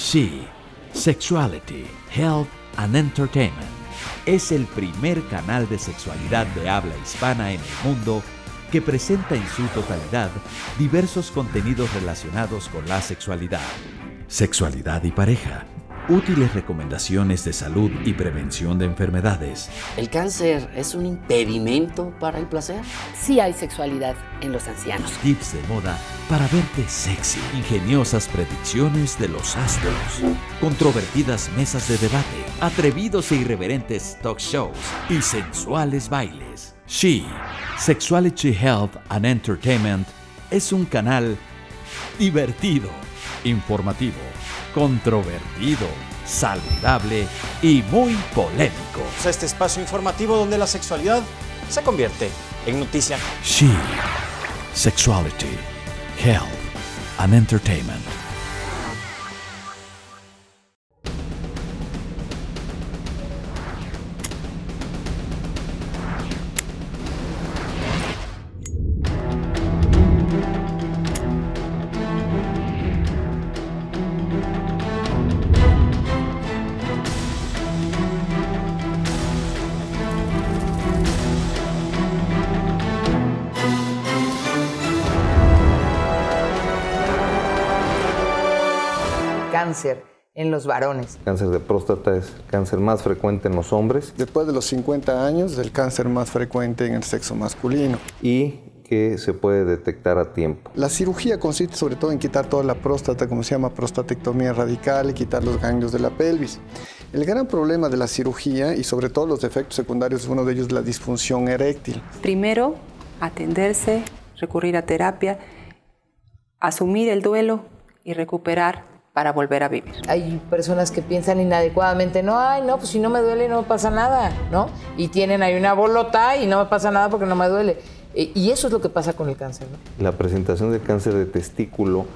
She, Sexuality, Health and Entertainment. Es el primer canal de sexualidad de habla hispana en el mundo que presenta en su totalidad diversos contenidos relacionados con la sexualidad, sexualidad y pareja, útiles recomendaciones de salud y prevención de enfermedades. ¿El cáncer es un impedimento para el placer? Sí hay sexualidad en los ancianos. Tips de moda para verte sexy, ingeniosas predicciones de los astros, controvertidas mesas de debate, atrevidos e irreverentes talk shows y sensuales bailes. She, Sexuality Health and Entertainment, es un canal divertido, informativo, controvertido, saludable y muy polémico. Este espacio informativo donde la sexualidad se convierte en noticia. She, Sexuality, Health and Entertainment. Cáncer en los varones. El cáncer de próstata es el cáncer más frecuente en los hombres. Después de los 50 años, el cáncer más frecuente en el sexo masculino. Y que se puede detectar a tiempo. La cirugía consiste sobre todo en quitar toda la próstata, como se llama prostatectomía radical, y quitar los ganglios de la pelvis. El gran problema de la cirugía y sobre todo los efectos secundarios, uno de ellos la disfunción eréctil. Primero, atenderse, recurrir a terapia, asumir el duelo y recuperar para volver a vivir. Hay personas que piensan inadecuadamente, no, ay, no, pues si no me duele no pasa nada, ¿no? Y tienen ahí una bolota y no me pasa nada porque no me duele. Y eso es lo que pasa con el cáncer, ¿no? La presentación del cáncer de testículo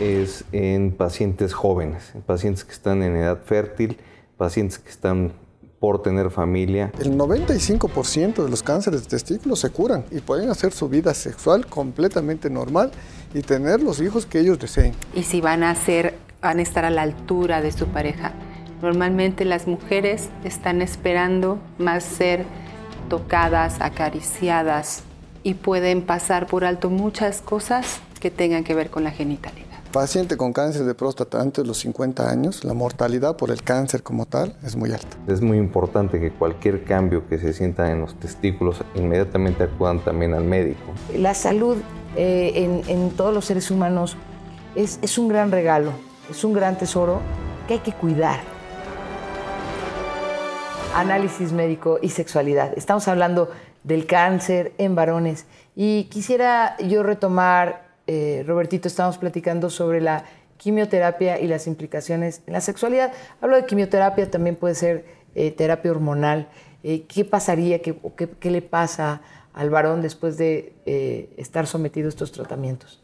es en pacientes jóvenes, en pacientes que están en edad fértil, pacientes que están por tener familia. El 95% de los cánceres de testículos se curan y pueden hacer su vida sexual completamente normal y tener los hijos que ellos deseen. Y si van a ser, van a estar a la altura de su pareja. Normalmente las mujeres están esperando más ser tocadas, acariciadas y pueden pasar por alto muchas cosas que tengan que ver con la genitalidad. Paciente con cáncer de próstata antes de los 50 años, la mortalidad por el cáncer como tal es muy alta. Es muy importante que cualquier cambio que se sienta en los testículos inmediatamente acudan también al médico. La salud eh, en, en, todos los seres humanos es, es un gran regalo, es un gran tesoro que hay que cuidar. Análisis médico y sexualidad. Estamos hablando del cáncer en varones y quisiera yo retomar eh, Robertito, estamos platicando sobre la quimioterapia y las implicaciones en la sexualidad. Hablo de quimioterapia, también puede ser eh, terapia hormonal. Eh, ¿Qué pasaría, qué, qué, qué, le pasa al varón después de estar sometido a estos tratamientos?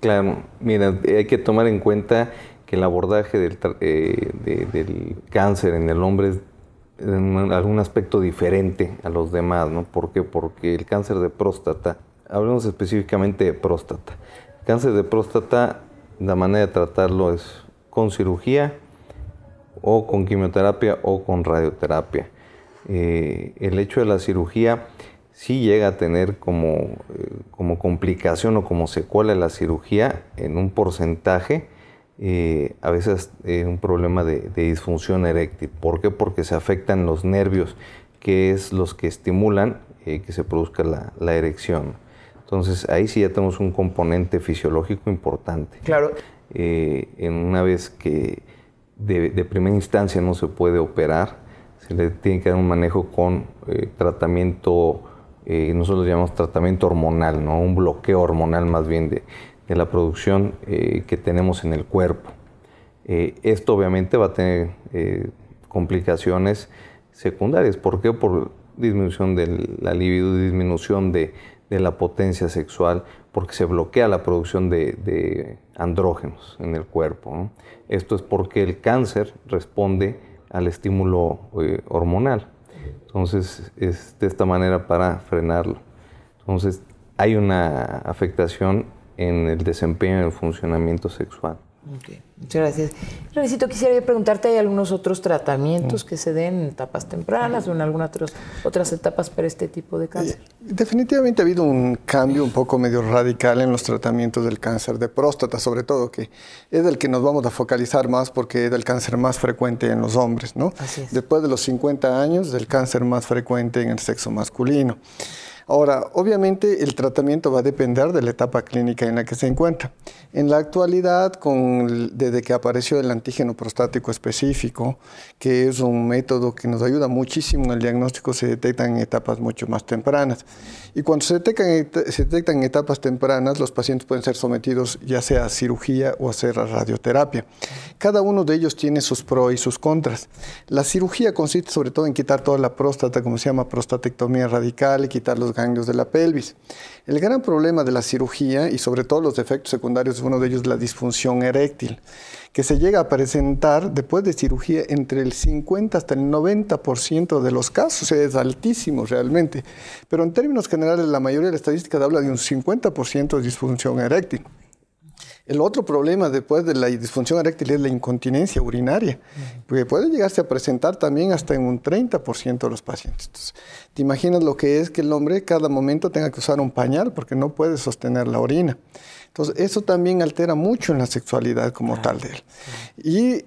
Claro, mira, hay que tomar en cuenta que el abordaje del, de, del cáncer en el hombre es en algún aspecto diferente a los demás, ¿no? ¿Por qué? Porque el cáncer de próstata, hablemos específicamente de próstata. Cáncer de próstata, la manera de tratarlo es con cirugía o con quimioterapia o con radioterapia. Eh, el hecho de la cirugía sí llega a tener como, eh, como complicación o como secuela la cirugía en un porcentaje, eh, a veces un problema de, de, disfunción eréctil. ¿Por qué? Porque se afectan los nervios, que es los que estimulan que se produzca la, la erección. Entonces ahí sí ya tenemos un componente fisiológico importante. Claro. Eh, en una vez que de, de, primera instancia no se puede operar, se le tiene que dar un manejo con eh, tratamiento, eh, nosotros lo llamamos tratamiento hormonal, ¿no? un bloqueo hormonal más bien de, de la producción eh, que tenemos en el cuerpo. Eh, esto obviamente va a tener eh, complicaciones secundarias. ¿Por qué? Por disminución de la libido, disminución de, de la potencia sexual porque se bloquea la producción de, andrógenos en el cuerpo. Esto es porque el cáncer responde al estímulo hormonal. Entonces, es de esta manera para frenarlo. Entonces, hay una afectación en el desempeño y el funcionamiento sexual. Muchas gracias. Necesito, quisiera preguntarte, ¿hay algunos otros tratamientos que se den en etapas tempranas o en algunas otras etapas para este tipo de cáncer? Eh, definitivamente ha habido un cambio un poco medio radical en los tratamientos del cáncer de próstata, sobre todo, que es el que nos vamos a focalizar más porque es el cáncer más frecuente en los hombres, ¿no? Después de los 50 años, el cáncer más frecuente en el sexo masculino. Ahora, obviamente el tratamiento va a depender de la etapa clínica en la que se encuentra. En la actualidad, desde que apareció el antígeno prostático específico, que es un método que nos ayuda muchísimo en el diagnóstico, se detecta en etapas mucho más tempranas. Y cuando se detectan, detectan en etapas tempranas, los pacientes pueden ser sometidos ya sea a cirugía o a hacer radioterapia. Cada uno de ellos tiene sus pros y sus contras. La cirugía consiste sobre todo en quitar toda la próstata, como se llama prostatectomía radical, y quitar los ganglios de la pelvis. El gran problema de la cirugía y sobre todo los efectos secundarios, uno de ellos la disfunción eréctil, que se llega a presentar después de cirugía entre el 50 hasta el 90% de los casos, es altísimo realmente, pero en términos generales la mayoría de las estadísticas habla de un 50% de disfunción eréctil. El otro problema después de la disfunción eréctil es la incontinencia urinaria, porque puede llegarse a presentar también hasta en un 30% de los pacientes. te imaginas lo que es que el hombre cada momento tenga que usar un pañal porque no puede sostener la orina. Entonces, eso también altera mucho en la sexualidad como tal de él.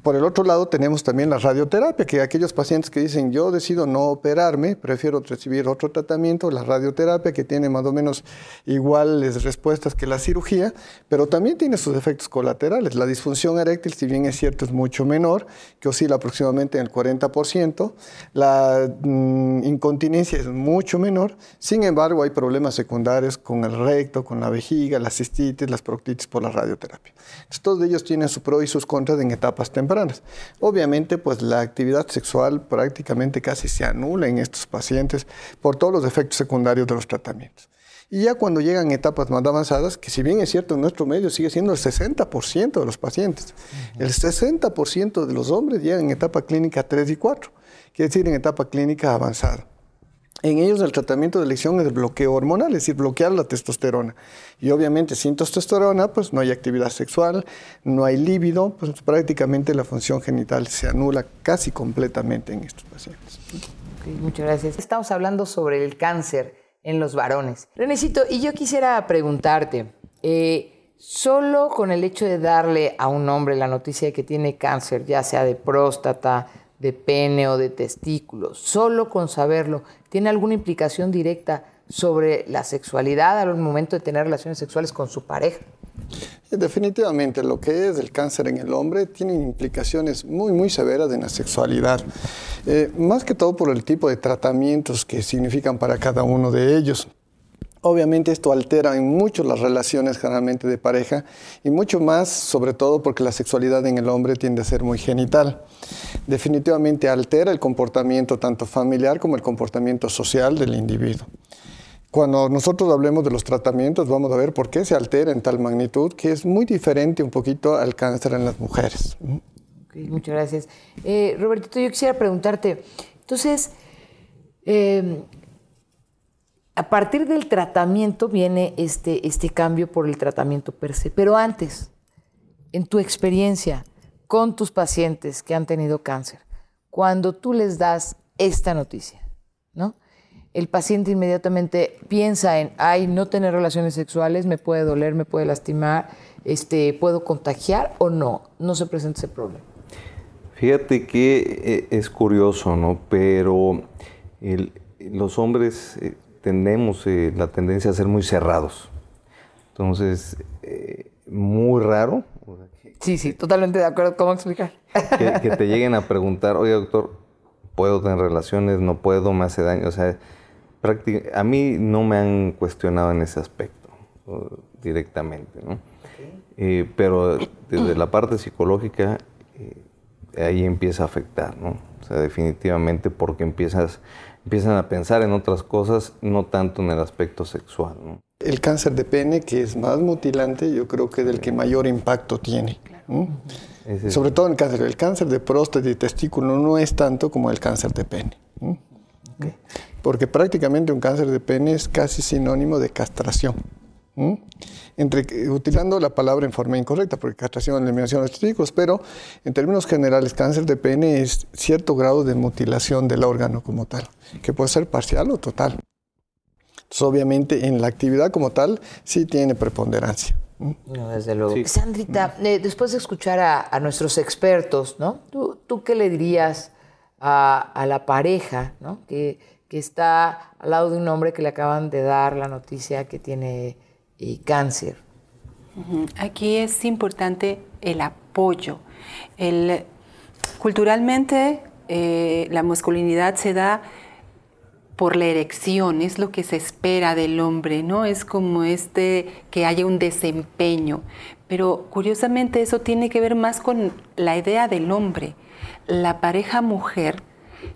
Por el otro lado tenemos también la radioterapia, que aquellos pacientes que dicen yo decido no operarme, prefiero recibir otro tratamiento, la radioterapia que tiene más o menos iguales respuestas que la cirugía, pero también tiene sus efectos colaterales. La disfunción eréctil, si bien es cierto, es mucho menor, que oscila aproximadamente en el 40%, la mm, incontinencia es mucho menor, sin embargo hay problemas secundarios con el recto, con la vejiga, la cistitis, las proctitis por la radioterapia. Entonces, todos ellos tienen su pro y sus contras en etapas tempranas Obviamente, pues la actividad sexual prácticamente casi se anula en estos pacientes por todos los efectos secundarios de los tratamientos. Y ya cuando llegan etapas más avanzadas, que si bien es cierto en nuestro medio sigue siendo el 60% de los pacientes, el 60% de los hombres llegan en etapa clínica 3 y 4, quiere decir en etapa clínica avanzada. En ellos el tratamiento de elección es el bloqueo hormonal, es decir, bloquear la testosterona. Y obviamente sin testosterona, pues no hay actividad sexual, no hay líbido, pues prácticamente la función genital se anula casi completamente en estos pacientes. muchas gracias. Estamos hablando sobre el cáncer en los varones. Renecito, y yo quisiera preguntarte, eh, solo con el hecho de darle a un hombre la noticia de que tiene cáncer, ya sea de próstata, de pene o de testículos, solo con saberlo, tiene alguna implicación directa sobre la sexualidad al momento de tener relaciones sexuales con su pareja. Definitivamente, lo que es el cáncer en el hombre tiene implicaciones muy, muy severas en la sexualidad. Eh, más que todo por el tipo de tratamientos que significan para cada uno de ellos. Obviamente esto altera en mucho las relaciones generalmente de pareja y mucho más, sobre todo porque la sexualidad en el hombre tiende a ser muy genital. Definitivamente altera el comportamiento tanto familiar como el comportamiento social del individuo. Cuando nosotros hablemos de los tratamientos, vamos a ver por qué se altera en tal magnitud, que es muy diferente un poquito al cáncer en las mujeres. muchas gracias. Eh, Robertito, yo quisiera preguntarte, entonces, eh, a partir del tratamiento viene este, este cambio por el tratamiento per se. Pero antes, en tu experiencia con tus pacientes que han tenido cáncer, cuando tú les das esta noticia, ¿no? El paciente inmediatamente piensa en, ay, no tener relaciones sexuales me puede doler, me puede lastimar, este, puedo contagiar o no, no se presenta ese problema. Fíjate que eh, es curioso, ¿no? Pero los hombres eh, tenemos eh, la tendencia a ser muy cerrados. Entonces, eh, muy raro. Sí, sí, totalmente de acuerdo. ¿Cómo explicar? Que, te lleguen a preguntar, oye, doctor, ¿puedo tener relaciones? ¿No puedo? ¿Me hace daño? O sea, a mí no me han cuestionado en ese aspecto directamente, ¿no? Eh, pero desde la parte psicológica, ahí empieza a afectar, ¿no? O sea, definitivamente porque empiezas empiezan a pensar en otras cosas, no tanto en el aspecto sexual. El cáncer de pene, que es más mutilante, yo creo que es el que mayor impacto tiene. Sobre todo en el cáncer. El cáncer de próstata y testículo no es tanto como el cáncer de pene. Porque prácticamente un cáncer de pene es casi sinónimo de castración. Entre, utilizando la palabra en forma incorrecta, porque castración, eliminación de los testículos, pero en términos generales, cáncer de pene es cierto grado de mutilación del órgano como tal, que puede ser parcial o total. Entonces, obviamente, en la actividad como tal, sí tiene preponderancia. No, desde luego. Sandrita, eh, después de escuchar a, nuestros expertos, ¿no? ¿Tú, qué le dirías a, la pareja, ¿no? Que, que, está al lado de un hombre que le acaban de dar la noticia que tiene eh, cáncer? Aquí es importante el apoyo. El, culturalmente, eh, la masculinidad se da por la erección, es lo que se espera del hombre, ¿no? Es como este que haya un desempeño. Pero curiosamente eso tiene que ver más con la idea del hombre. La pareja mujer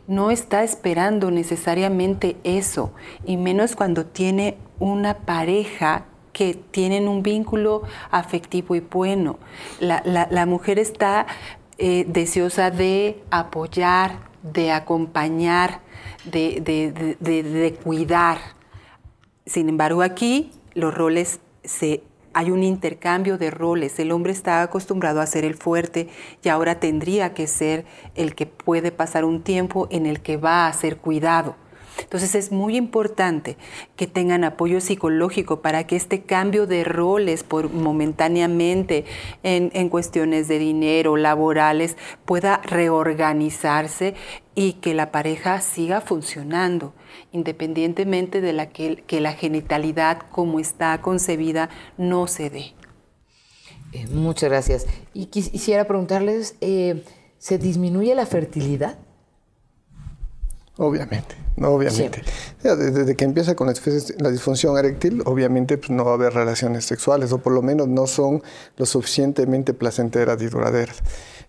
no está esperando necesariamente eso, y menos cuando tiene una pareja que tienen un vínculo afectivo y bueno. La, mujer está eh, deseosa de apoyar, de acompañar, de, cuidar. Sin embargo, aquí los roles se hay un intercambio de roles. El hombre está acostumbrado a ser el fuerte y ahora tendría que ser el que puede pasar un tiempo en el que va a ser cuidado. Entonces es muy importante que tengan apoyo psicológico para que este cambio de roles por momentáneamente en, cuestiones de dinero, laborales, pueda reorganizarse y que la pareja siga funcionando, independientemente de la que, la genitalidad como está concebida no se dé. Eh, muchas gracias. Y quisiera preguntarles, eh, ¿se disminuye la fertilidad? Obviamente. No, obviamente. desde, que empieza con la disfunción eréctil, obviamente pues, no va a haber relaciones sexuales, o por lo menos no son lo suficientemente placenteras y duraderas.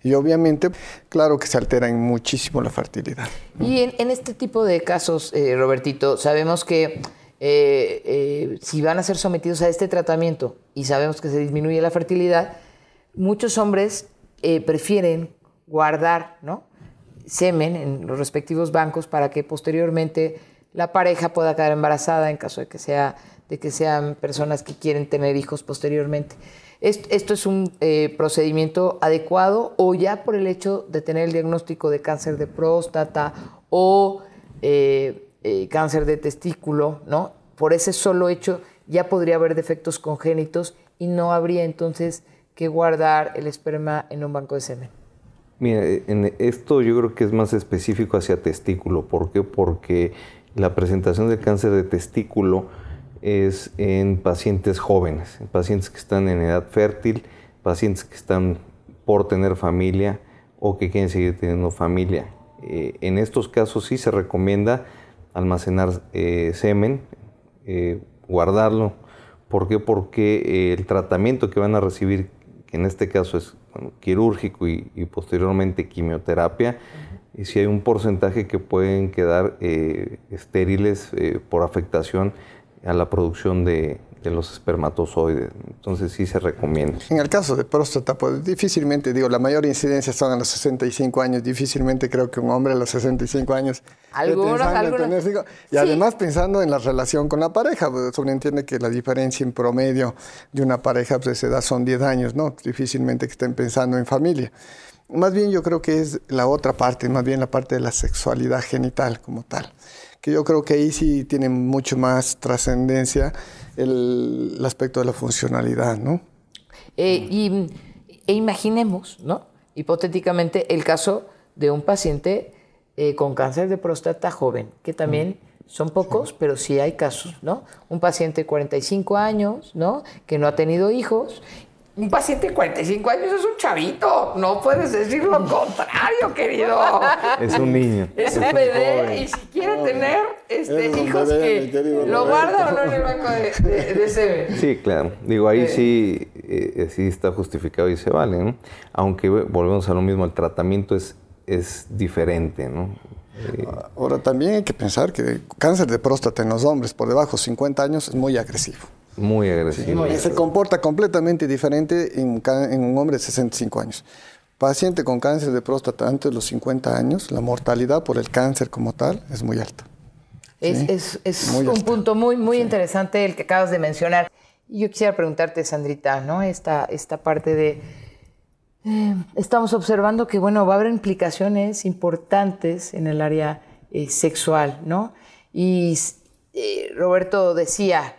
Y obviamente, claro que se altera muchísimo la fertilidad. Y en, este tipo de casos, eh, Robertito, sabemos que eh, eh, si van a ser sometidos a este tratamiento y sabemos que se disminuye la fertilidad, muchos hombres prefieren guardar, ¿no? Semen en los respectivos bancos para que posteriormente la pareja pueda quedar embarazada en caso de que, sea, de que sean personas que quieren tener hijos posteriormente. ¿Esto es un eh, procedimiento adecuado o ya por el hecho de tener el diagnóstico de cáncer de próstata o eh, eh, cáncer de testículo, ¿no? Por ese solo hecho ya podría haber defectos congénitos y no habría entonces que guardar el esperma en un banco de semen. Mira, en esto yo creo que es más específico hacia testículo. ¿Por qué? Porque la presentación del cáncer de testículo es en pacientes jóvenes, en pacientes que están en edad fértil, pacientes que están por tener familia o que quieren seguir teniendo familia. Eh, en estos casos sí se recomienda almacenar eh, semen, eh, guardarlo. ¿Por qué? Porque el tratamiento que van a recibir, que en este caso es quirúrgico y, posteriormente quimioterapia, y si hay un porcentaje que pueden quedar eh, estériles eh, por afectación a la producción de, los espermatozoides. Entonces sí se recomienda. En el caso de próstata, pues difícilmente, digo, la mayor incidencia son a los 65 años. Difícilmente creo que un hombre a los 65 años... Algunos, algunos. y además pensando en la relación con la pareja, pues, uno entiende que la diferencia en promedio de una pareja pues, de esa edad son 10 años, ¿no? Difícilmente que estén pensando en familia. Más bien yo creo que es la otra parte, más bien la parte de la sexualidad genital como tal que yo creo que ahí sí tiene mucho más trascendencia el, aspecto de la funcionalidad, ¿no? Eh, y, e imaginemos, ¿no? Hipotéticamente, el caso de un paciente eh, con cáncer de próstata joven, que también son pocos, pero sí hay casos, ¿no? Un paciente de 45 años, ¿no? Que no ha tenido hijos un paciente de 45 años es un chavito. No puedes decir lo contrario, querido. Es un niño. Es, un bebé y si quiere tener este, hijos que lo guarda o no en el banco de, de, Sí, claro. Digo, ahí sí, eh, sí está justificado y se vale, ¿no? Aunque volvemos a lo mismo, el tratamiento es, es diferente, ¿no? Eh, Ahora también hay que pensar que cáncer de próstata en los hombres por debajo de 50 años es muy agresivo. Muy agresivo. y se comporta completamente diferente en, un hombre de 65 años. Paciente con cáncer de próstata antes de los 50 años, la mortalidad por el cáncer como tal es muy alta. Es, un punto muy, muy interesante el que acabas de mencionar. Yo quisiera preguntarte, Sandrita, ¿no? Esta, esta parte de... eh, estamos observando que, bueno, va a haber implicaciones importantes en el área eh, sexual, ¿no? Y eh, Roberto decía,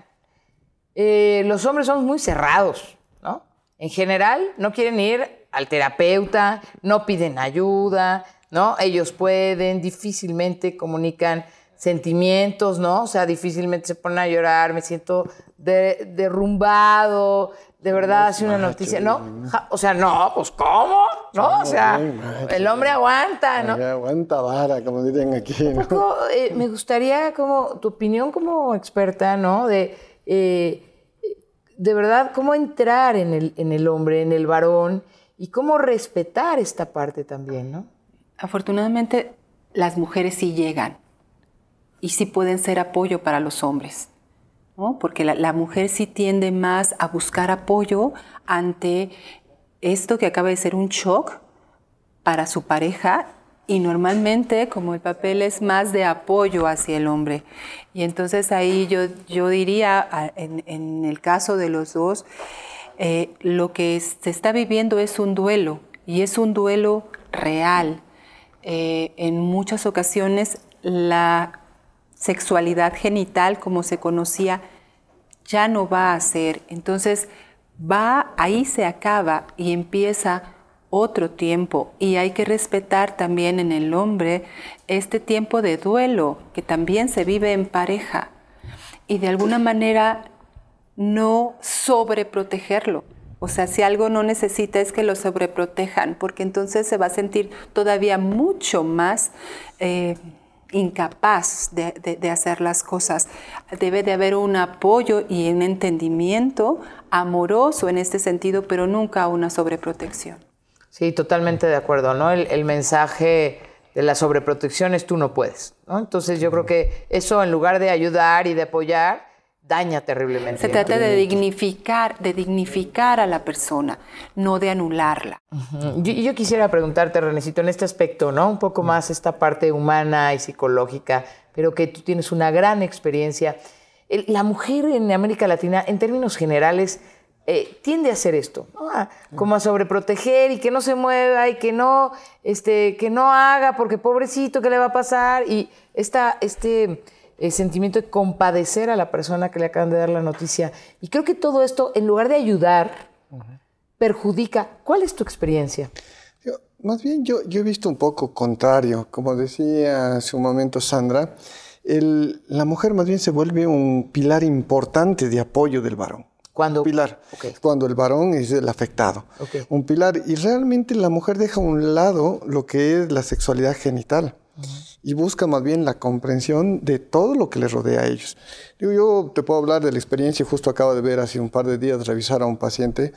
eh, los hombres son muy cerrados, ¿no? En general, no quieren ir al terapeuta, no piden ayuda, ¿no? Ellos pueden, difícilmente comunican sentimientos, ¿no? O sea, difícilmente se ponen a llorar, me siento de- derrumbado, de verdad, hace una noticia, ¿no? Ja- O sea, no, pues ¿cómo? ¿No? O sea, el hombre aguanta, ¿no? Aguanta vara, como dirían aquí. ¿no? Un poco, eh, me gustaría como tu opinión como experta, ¿no? De, eh, de verdad, cómo entrar en el, en el hombre, en el varón, y cómo respetar esta parte también, ¿no? Afortunadamente, las mujeres sí llegan y sí pueden ser apoyo para los hombres, ¿no? porque la, la mujer sí tiende más a buscar apoyo ante esto que acaba de ser un shock para su pareja y normalmente como el papel es más de apoyo hacia el hombre. Y entonces ahí yo, yo diría, en el caso de los dos, eh, lo que se está viviendo es un duelo y es un duelo real. Eh, en muchas ocasiones la sexualidad genital como se conocía ya no va a ser. Entonces va, ahí se acaba y empieza otro tiempo y hay que respetar también en el hombre este tiempo de duelo que también se vive en pareja y de alguna manera no sobreprotegerlo. O sea, si algo no necesita es que lo sobreprotejan, porque entonces se va a sentir todavía mucho más eh, incapaz de, de- de hacer las cosas. Debe de haber un apoyo y un entendimiento amoroso en este sentido, pero nunca una sobreprotección. Sí, totalmente de acuerdo, ¿no? El, el mensaje de la sobreprotección es tú no puedes, ¿no? Entonces yo creo que eso en lugar de ayudar y de apoyar, daña terriblemente. Se trata de dignificar, de dignificar a la persona, no de anularla. Ujú. Yo, yo quisiera preguntarte, Renecito, en este aspecto, ¿no? Un poco más esta parte humana y psicológica, pero que tú tienes una gran experiencia. El- La mujer en América Latina, en términos generales, eh, tiende a hacer esto, ¿no? A- como a sobreproteger y que no se mueva y que no, este, que no haga porque pobrecito, ¿qué le va a pasar? Y esta, este eh, sentimiento de compadecer a la persona que le acaban de dar la noticia. Y creo que todo esto, en lugar de ayudar, perjudica. ¿Cuál es tu experiencia? Más bien yo, he visto un poco contrario, como decía hace un momento Sandra, la mujer más bien se vuelve un pilar importante de apoyo del varón. Cuando pilar, Ok. cuando el varón es el afectado. Ok. Un pilar, y realmente la mujer deja a un lado lo que es la sexualidad genital y busca más bien la comprensión de todo lo que les rodea a ellos. Digo, yo te puedo hablar de la experiencia, justo acabo de ver hace un par de días revisar a un paciente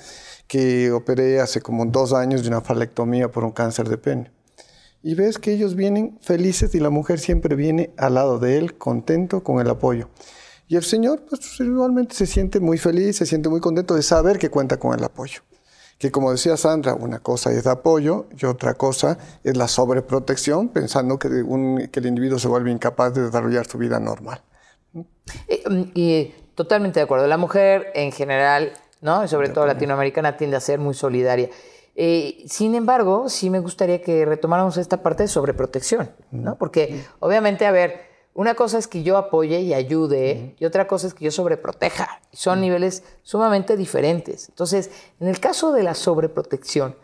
que operé hace como dos años de una falectomía por un cáncer de pene. Y ves que ellos vienen felices y la mujer siempre viene al lado de él, contento con el apoyo. Y el señor, pues igualmente se siente muy feliz, se siente muy contento de saber que cuenta con el apoyo. Que como decía Sandra, una cosa es apoyo y otra cosa es la sobreprotección, pensando que, un- que el individuo se vuelve incapaz de desarrollar su vida normal. Eh, mm, y totalmente de acuerdo. La mujer en general, ¿no? Y sobre todo latinoamericana, tiende a ser muy solidaria. Eh, sin embargo, sí me gustaría que retomáramos esta parte de sobreprotección, ¿no? Porque obviamente, a ver, una cosa es que yo apoye y ayude y otra cosa es que yo sobreproteja. Y Son niveles sumamente diferentes. Entonces, en el caso de la sobreprotección,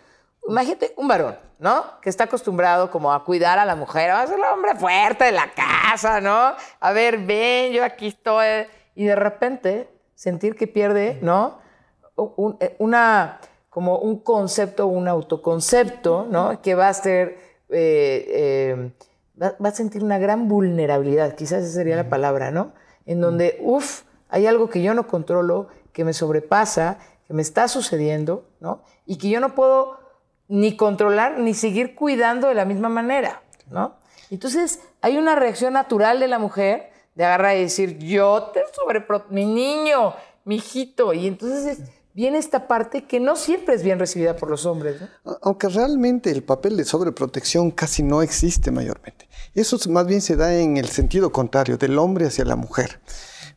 imagínate un varón, ¿no? Que está acostumbrado como a cuidar a la mujer, va a ser el hombre fuerte de la casa, ¿no? A ver, ven, yo aquí estoy. Y de repente sentir que pierde, ¿no? Un- eh, una, como un concepto, un autoconcepto, ¿no? Que va a ser, eh, eh, va, va a sentir una gran vulnerabilidad, quizás esa sería la palabra, ¿no? En donde, uff, hay algo que yo no controlo, que me sobrepasa, que me está sucediendo, ¿no? Y que yo no puedo ni controlar ni seguir cuidando de la misma manera, ¿no? Entonces, hay una reacción natural de la mujer de agarrar y decir, yo te sobrepro... mi niño, mi hijito. Y entonces es- viene esta parte que no siempre es bien recibida por los hombres, Aunque realmente el papel de sobreprotección casi no existe mayormente. Eso más bien se da en el sentido contrario, del hombre hacia la mujer.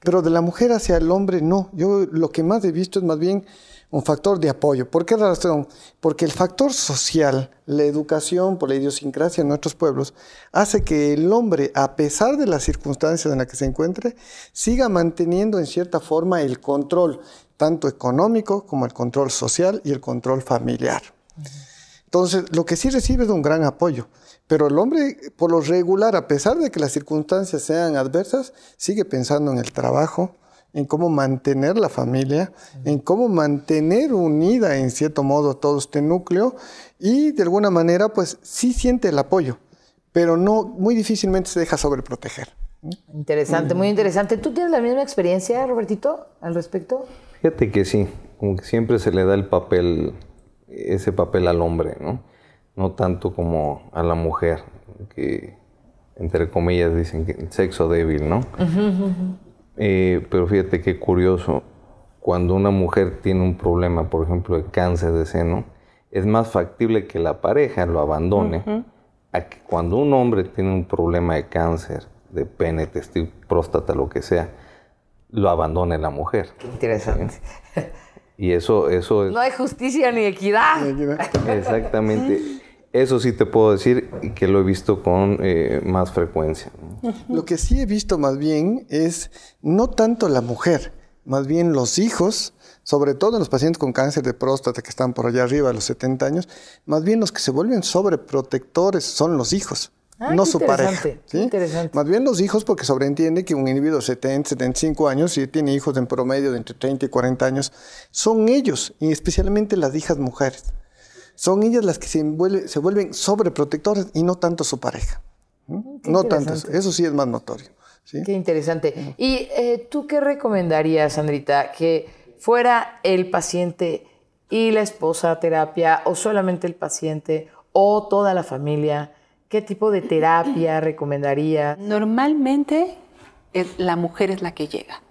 Pero de la mujer hacia el hombre no. Yo lo que más he visto es más bien un factor de apoyo. ¿Por qué razón? Porque el factor social, la educación por la idiosincrasia en nuestros pueblos, hace que el hombre, a pesar de las circunstancias en las que se encuentre, siga manteniendo en cierta forma el control, tanto económico como el control social y el control familiar. Entonces, lo que sí recibe es un gran apoyo. Pero el hombre, por lo regular, a pesar de que las circunstancias sean adversas, sigue pensando en el trabajo, en cómo mantener la familia, en cómo mantener unida en cierto modo todo este núcleo y de alguna manera pues sí siente el apoyo, pero no muy difícilmente se deja sobreproteger. Interesante, muy interesante. ¿Tú tienes la misma experiencia, Robertito, al respecto? Fíjate que sí, como que siempre se le da el papel, ese papel al hombre, ¿no? No tanto como a la mujer, que entre comillas dicen que el sexo débil, ¿no? Eh, pero fíjate qué curioso, cuando una mujer tiene un problema, por ejemplo, de cáncer de seno, es más factible que la pareja lo abandone a que cuando un hombre tiene un problema de cáncer de pene, testículo, próstata, lo que sea, lo abandone la mujer. Qué interesante. Y eso, eso es... No hay justicia ni equidad. Exactamente. Eso sí te puedo decir que lo he visto con eh, más frecuencia. Lo que sí he visto más bien es no tanto la mujer, más bien los hijos, sobre todo en los pacientes con cáncer de próstata que están por allá arriba a los 70 años, más bien los que se vuelven sobreprotectores son los hijos. Ah, no su pareja. ¿sí? interesante. Más bien los hijos, porque sobreentiende que un individuo de 70, 75 años, si tiene hijos en promedio de entre 30 y 40 años, son ellos, y especialmente las hijas mujeres. Son ellas las que se, envuelve- se vuelven sobreprotectoras y no tanto su pareja. ¿Mm? qué No tanto, eso sí es más notorio. ¿sí? Qué interesante. ¿Y eh, tú qué recomendarías, Sandrita? ¿Que fuera el paciente y la esposa a terapia o solamente el paciente o toda la familia? ¿Qué tipo de terapia recomendaría? Normalmente eh, la mujer es la que llega.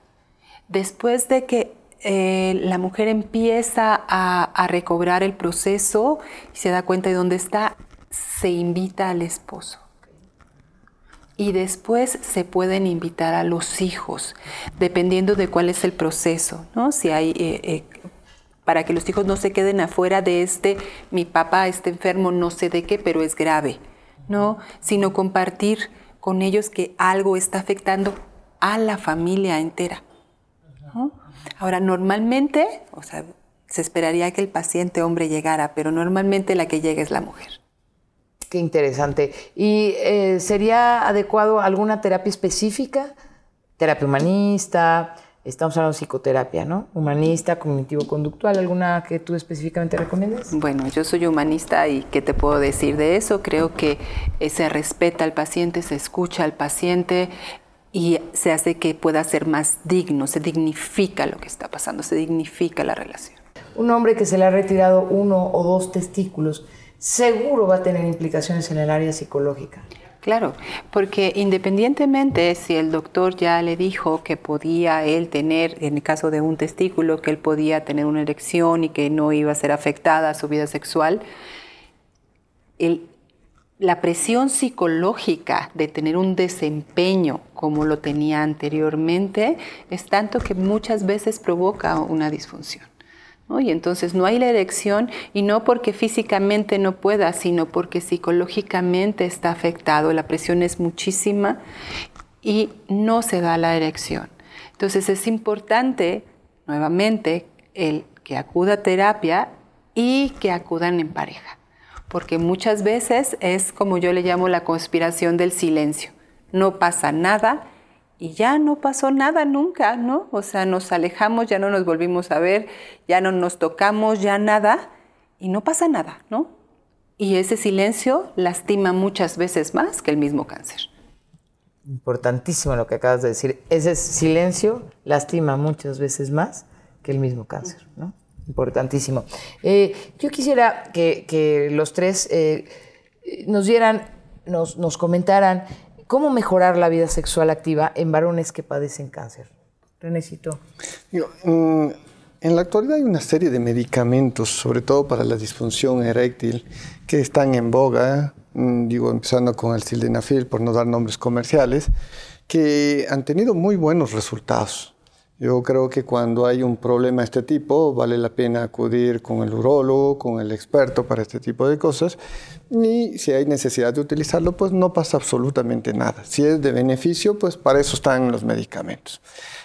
Después de que eh, la mujer empieza a, a recobrar el proceso y se da cuenta de dónde está, se invita al esposo. Y después se pueden invitar a los hijos, dependiendo de cuál es el proceso, ¿no? Si hay eh, eh, para que los hijos no se queden afuera de este, mi papá está enfermo, no sé de qué, pero es grave, ¿no? Sino compartir con ellos que algo está afectando a la familia entera. Ahora, normalmente, o sea, se esperaría que el paciente hombre llegara, pero normalmente la que llega es la mujer. Qué interesante. ¿Y eh, sería adecuado alguna terapia específica? Terapia humanista, estamos hablando de psicoterapia, ¿no? Humanista, cognitivo-conductual, ¿alguna que tú específicamente recomiendas? Bueno, yo soy humanista y ¿qué te puedo decir de eso? Creo que eh, se respeta al paciente, se escucha al paciente y se hace que pueda ser más digno, se dignifica lo que está pasando, se dignifica la relación. Un hombre que se le ha retirado uno o dos testículos seguro va a tener implicaciones en el área psicológica. Claro, porque independientemente si el doctor ya le dijo que podía él tener, en el caso de un testículo, que él podía tener una erección y que no iba a ser afectada su vida sexual, la presión psicológica de tener un desempeño como lo tenía anteriormente es tanto que muchas veces provoca una disfunción. ¿No? Y entonces no hay la erección y no porque físicamente no pueda, sino porque psicológicamente está afectado, la presión es muchísima y no se da la erección. Entonces es importante, nuevamente, el que acuda a terapia y que acudan en pareja, porque muchas veces es como yo le llamo la conspiración del silencio. No pasa nada y ya no pasó nada nunca, ¿no? O sea, nos alejamos, ya no nos volvimos a ver, ya no nos tocamos, ya nada, y no pasa nada, ¿no? Y ese silencio lastima muchas veces más que el mismo cáncer. Importantísimo lo que acabas de decir. Ese silencio lastima muchas veces más que el mismo cáncer, ¿no? Importantísimo. Eh, yo quisiera que, que los tres eh, nos dieran, nos, nos comentaran cómo mejorar la vida sexual activa en varones que padecen cáncer. Renecito. Digo, en la actualidad hay una serie de medicamentos, sobre todo para la disfunción eréctil, que están en boga, mm, digo, empezando con el sildenafil, por no dar nombres comerciales, que han tenido muy buenos resultados. Yo creo que cuando hay un problema de este tipo, vale la pena acudir con el urólogo, con el experto para este tipo de cosas. Y si hay necesidad de utilizarlo, pues no pasa absolutamente nada. Si es de beneficio, pues para eso están los medicamentos.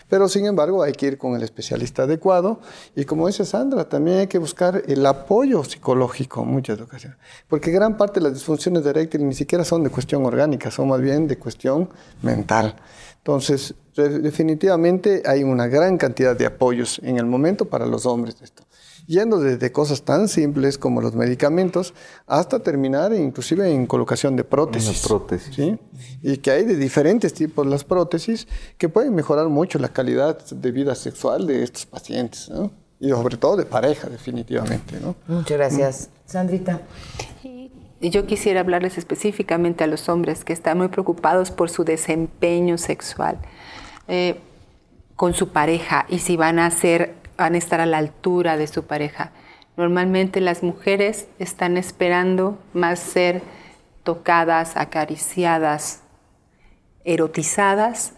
Pero sin embargo hay que ir con el especialista adecuado y como dice Sandra, también hay que buscar el apoyo psicológico en muchas ocasiones. Porque gran parte de las disfunciones de eréctil ni siquiera son de cuestión orgánica, son más bien de cuestión mental. Entonces, definitivamente hay una gran cantidad de apoyos en el momento para los hombres de esto. Yendo desde cosas tan simples como los medicamentos hasta terminar inclusive en colocación de prótesis. prótesis. ¿sí? Y que hay de diferentes tipos las prótesis que pueden mejorar mucho la calidad de vida sexual de estos pacientes. ¿no? Y sobre todo de pareja, definitivamente. ¿no? Muchas gracias. Sandrita. Y yo quisiera hablarles específicamente a los hombres que están muy preocupados por su desempeño sexual eh, con su pareja y si van a ser, van a estar a la altura de su pareja. Normalmente las mujeres están esperando más ser tocadas, acariciadas, erotizadas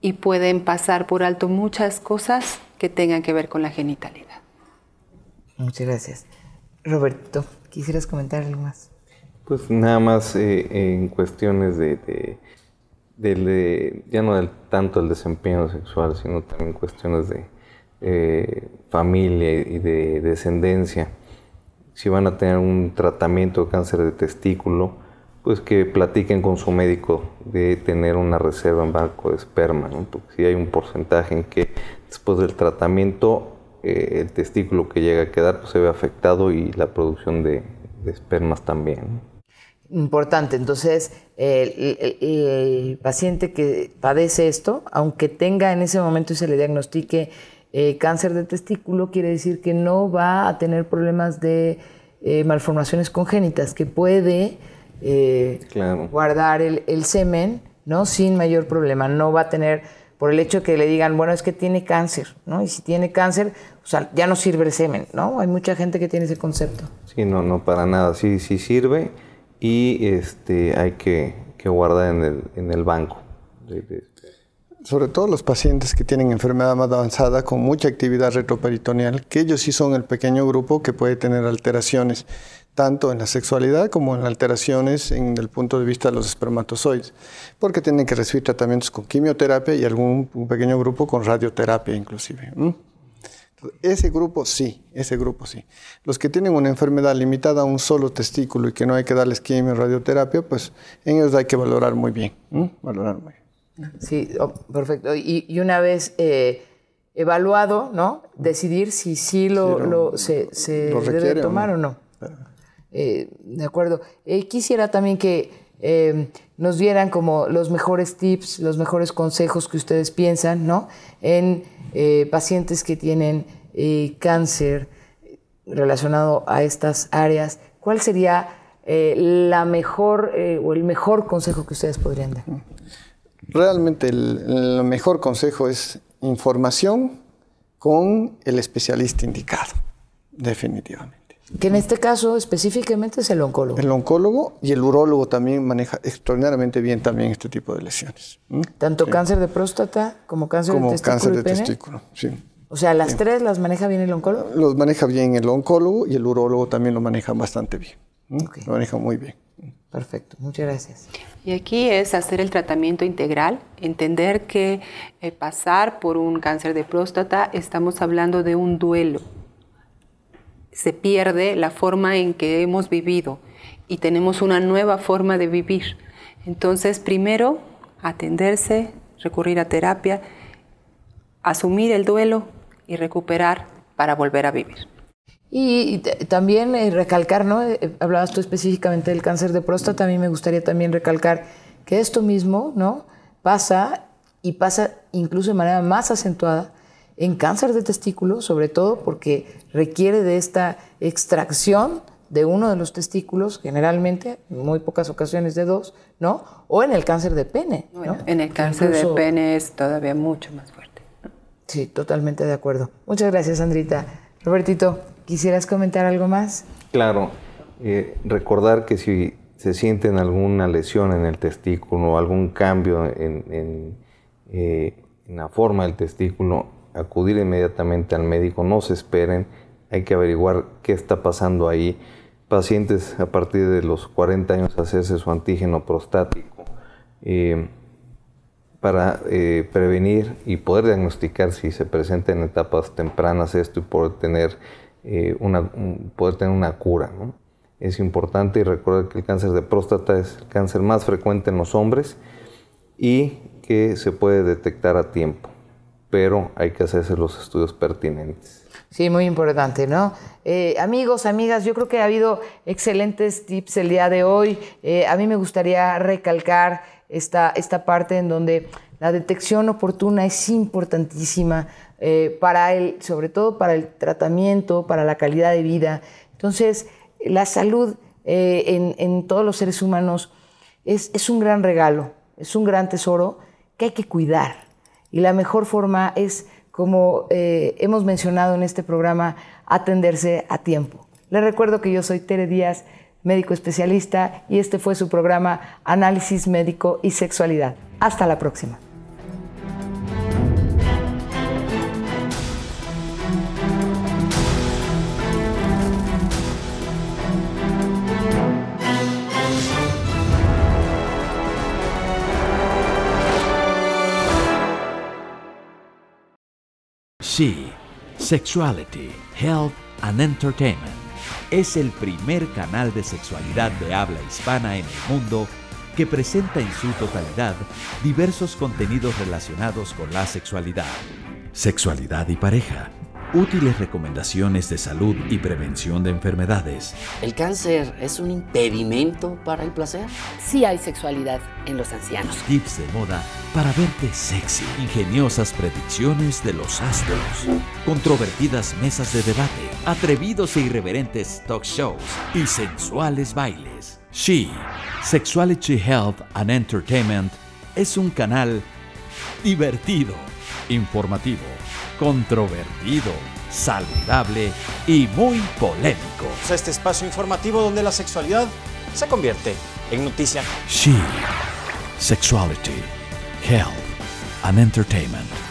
y pueden pasar por alto muchas cosas que tengan que ver con la genitalidad. Muchas gracias. Roberto, ¿quisieras comentar algo más? Pues nada más eh, en cuestiones de, ya no del, tanto el desempeño sexual, sino también cuestiones de eh, familia y de descendencia. Si van a tener un tratamiento de cáncer de testículo, pues que platiquen con su médico de tener una reserva en banco de esperma, porque si hay un porcentaje en que después del tratamiento eh, el testículo que llega a quedar pues, se ve afectado y la producción de, de espermas también. Importante, entonces el, paciente que padece esto, aunque tenga en ese momento y se le diagnostique eh, cáncer de testículo, quiere decir que no va a tener problemas de eh, malformaciones congénitas, que puede eh, guardar el, el, semen ¿no? sin mayor problema, no va a tener por el hecho que le digan, bueno, es que tiene cáncer, ¿no? Y si tiene cáncer, o sea, ya no sirve el semen, ¿no? Hay mucha gente que tiene ese concepto. Sí, no, no, para nada, sí, sí sirve y este, hay que, guardar en el, en el banco. Sobre todo los pacientes que tienen enfermedad más avanzada con mucha actividad retroperitoneal, que ellos sí son el pequeño grupo que puede tener alteraciones tanto en la sexualidad como en alteraciones en el punto de vista de los espermatozoides, porque tienen que recibir tratamientos con quimioterapia y algún pequeño grupo con radioterapia inclusive. Ese grupo sí, ese grupo sí. Los que tienen una enfermedad limitada a un solo testículo y que no hay que darles quimio radioterapia, pues en ellos hay que valorar muy bien. Valorar muy bien. Sí, oh, perfecto. Y, una vez eh, evaluado, ¿no? Decidir si sí lo, se, debe tomar o no. Eh, de acuerdo. Eh, quisiera también que nos dieran como los mejores tips, los mejores consejos que ustedes piensan, ¿no? En eh, pacientes que tienen eh, cáncer relacionado a estas áreas, ¿cuál sería eh, la mejor o el mejor consejo que ustedes podrían dar? Realmente el, mejor consejo es información con el especialista indicado, definitivamente. Que en este caso específicamente es el oncólogo. El oncólogo y el urólogo también maneja extraordinariamente bien también este tipo de lesiones. Tanto cáncer de próstata como cáncer de testículo. cáncer de testículo, sí. O sea, las tres las maneja bien el oncólogo. Los maneja bien el oncólogo y el urólogo también lo maneja bastante bien. Lo maneja muy bien. Perfecto, muchas gracias. Y aquí es hacer el tratamiento integral, entender que eh, pasar por un cáncer de próstata estamos hablando de un duelo se pierde la forma en que hemos vivido y tenemos una nueva forma de vivir. Entonces, primero, atenderse, recurrir a terapia, asumir el duelo y recuperar para volver a vivir. Y también eh, recalcar, ¿no? Eh, hablabas tú específicamente del cáncer de próstata, a me gustaría también recalcar que esto mismo, ¿no? Pasa y pasa incluso de manera más acentuada en cáncer de testículo, sobre todo porque requiere de esta extracción de uno de los testículos, generalmente, en muy pocas ocasiones de dos, ¿no? O en el cáncer de pene. ¿no? en el cáncer de pene es todavía mucho más fuerte. Sí, totalmente de acuerdo. Muchas gracias, Sandrita. Robertito, ¿quisieras comentar algo más? Claro. Eh, recordar que si se sienten alguna lesión en el testículo, algún cambio en, eh, en la forma del testículo, acudir inmediatamente al médico, no se esperen, hay que averiguar qué está pasando ahí. Pacientes a partir de los 40 años hacerse su antígeno prostático eh, para eh, prevenir y poder diagnosticar si se presenta en etapas tempranas esto y poder tener, eh, una, poder tener una cura. Es importante y recuerda que el cáncer de próstata es el cáncer más frecuente en los hombres y que se puede detectar a tiempo, pero hay que hacerse los estudios pertinentes. Sí, muy importante, ¿no? Eh, amigos, amigas, yo creo que ha habido excelentes tips el día de hoy. Eh, a mí me gustaría recalcar esta, esta parte en donde la detección oportuna es importantísima eh, para el, sobre todo para el tratamiento, para la calidad de vida. Entonces, la salud en, en, todos los seres humanos es, es un gran regalo, es un gran tesoro que hay que cuidar. Y la mejor forma es como eh, hemos mencionado en este programa, atenderse a tiempo. Les recuerdo que yo soy Tere Díaz, médico especialista, y este fue su programa Análisis Médico y Sexualidad. Hasta la próxima. She, Sexuality, Health and Entertainment es el primer canal de sexualidad de habla hispana en el mundo que presenta en su totalidad diversos contenidos relacionados con la sexualidad, sexualidad y pareja útiles recomendaciones de salud y prevención de enfermedades. ¿El cáncer es un impedimento para el placer? Sí hay sexualidad en los ancianos. Tips de moda para verte sexy. Ingeniosas predicciones de los astros. Controvertidas mesas de debate. Atrevidos e irreverentes talk shows. Y sensuales bailes. She, Sexuality Health and Entertainment, es un canal divertido, informativo controvertido, saludable y muy polémico. Este espacio informativo donde la sexualidad se convierte en noticia. She, Sexuality, Health and Entertainment.